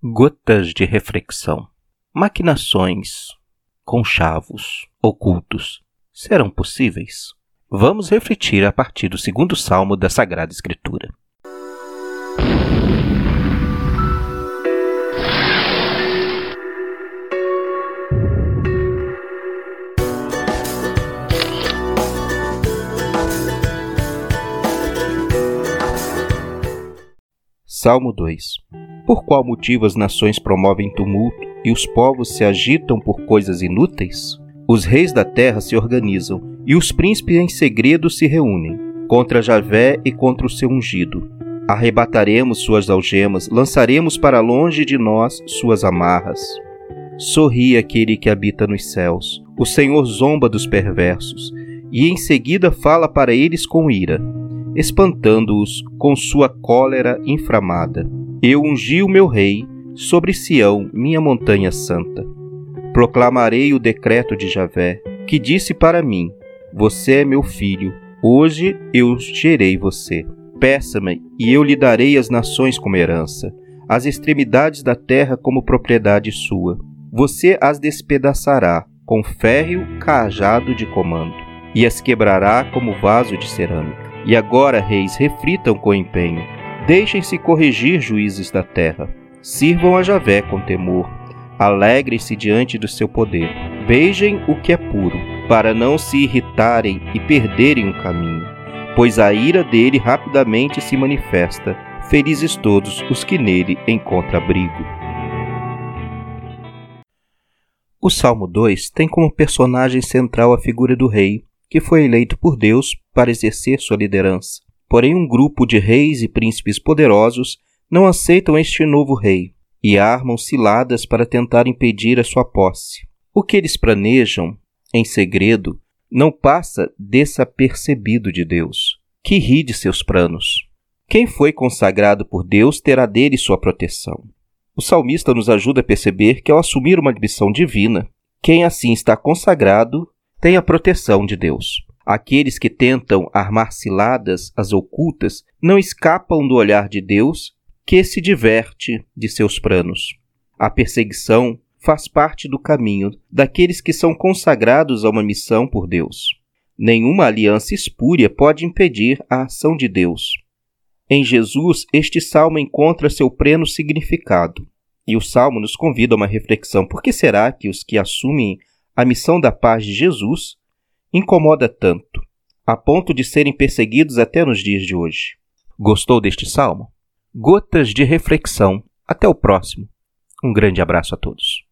Gotas de reflexão. Maquinações, conchavos, ocultos, serão possíveis? Vamos refletir a partir do segundo salmo da Sagrada Escritura. Salmo 2 Por qual motivo as nações promovem tumulto e os povos se agitam por coisas inúteis? Os reis da terra se organizam e os príncipes em segredo se reúnem contra Javé e contra o seu ungido. Arrebataremos suas algemas, lançaremos para longe de nós suas amarras. Sorri aquele que habita nos céus. O Senhor zomba dos perversos e em seguida fala para eles com ira espantando-os com sua cólera inflamada. Eu ungi o meu rei sobre Sião, minha montanha santa. Proclamarei o decreto de Javé, que disse para mim: Você é meu filho, hoje eu gerei você. Peça-me, e eu lhe darei as nações como herança, as extremidades da terra como propriedade sua. Você as despedaçará com férreo cajado de comando, e as quebrará como vaso de cerâmica. E agora, reis, reflitam com empenho. Deixem-se corrigir, juízes da terra. Sirvam a Javé com temor. Alegrem-se diante do seu poder. Beijem o que é puro, para não se irritarem e perderem o caminho, pois a ira dele rapidamente se manifesta. Felizes todos os que nele encontram abrigo. O Salmo 2 tem como personagem central a figura do rei, que foi eleito por Deus para exercer sua liderança. Porém, um grupo de reis e príncipes poderosos não aceitam este novo rei e armam ciladas para tentar impedir a sua posse. O que eles planejam, em segredo, não passa desapercebido de Deus, que ri de seus planos. Quem foi consagrado por Deus terá dele sua proteção. O salmista nos ajuda a perceber que, ao assumir uma missão divina, quem assim está consagrado tem a proteção de Deus. Aqueles que tentam armar ciladas as ocultas não escapam do olhar de Deus, que se diverte de seus planos. A perseguição faz parte do caminho daqueles que são consagrados a uma missão por Deus. Nenhuma aliança espúria pode impedir a ação de Deus. Em Jesus, este salmo encontra seu pleno significado. E o salmo nos convida a uma reflexão: por que será que os que assumem a missão da paz de Jesus incomoda tanto, a ponto de serem perseguidos até nos dias de hoje. Gostou deste salmo? Gotas de reflexão. Até o próximo. Um grande abraço a todos.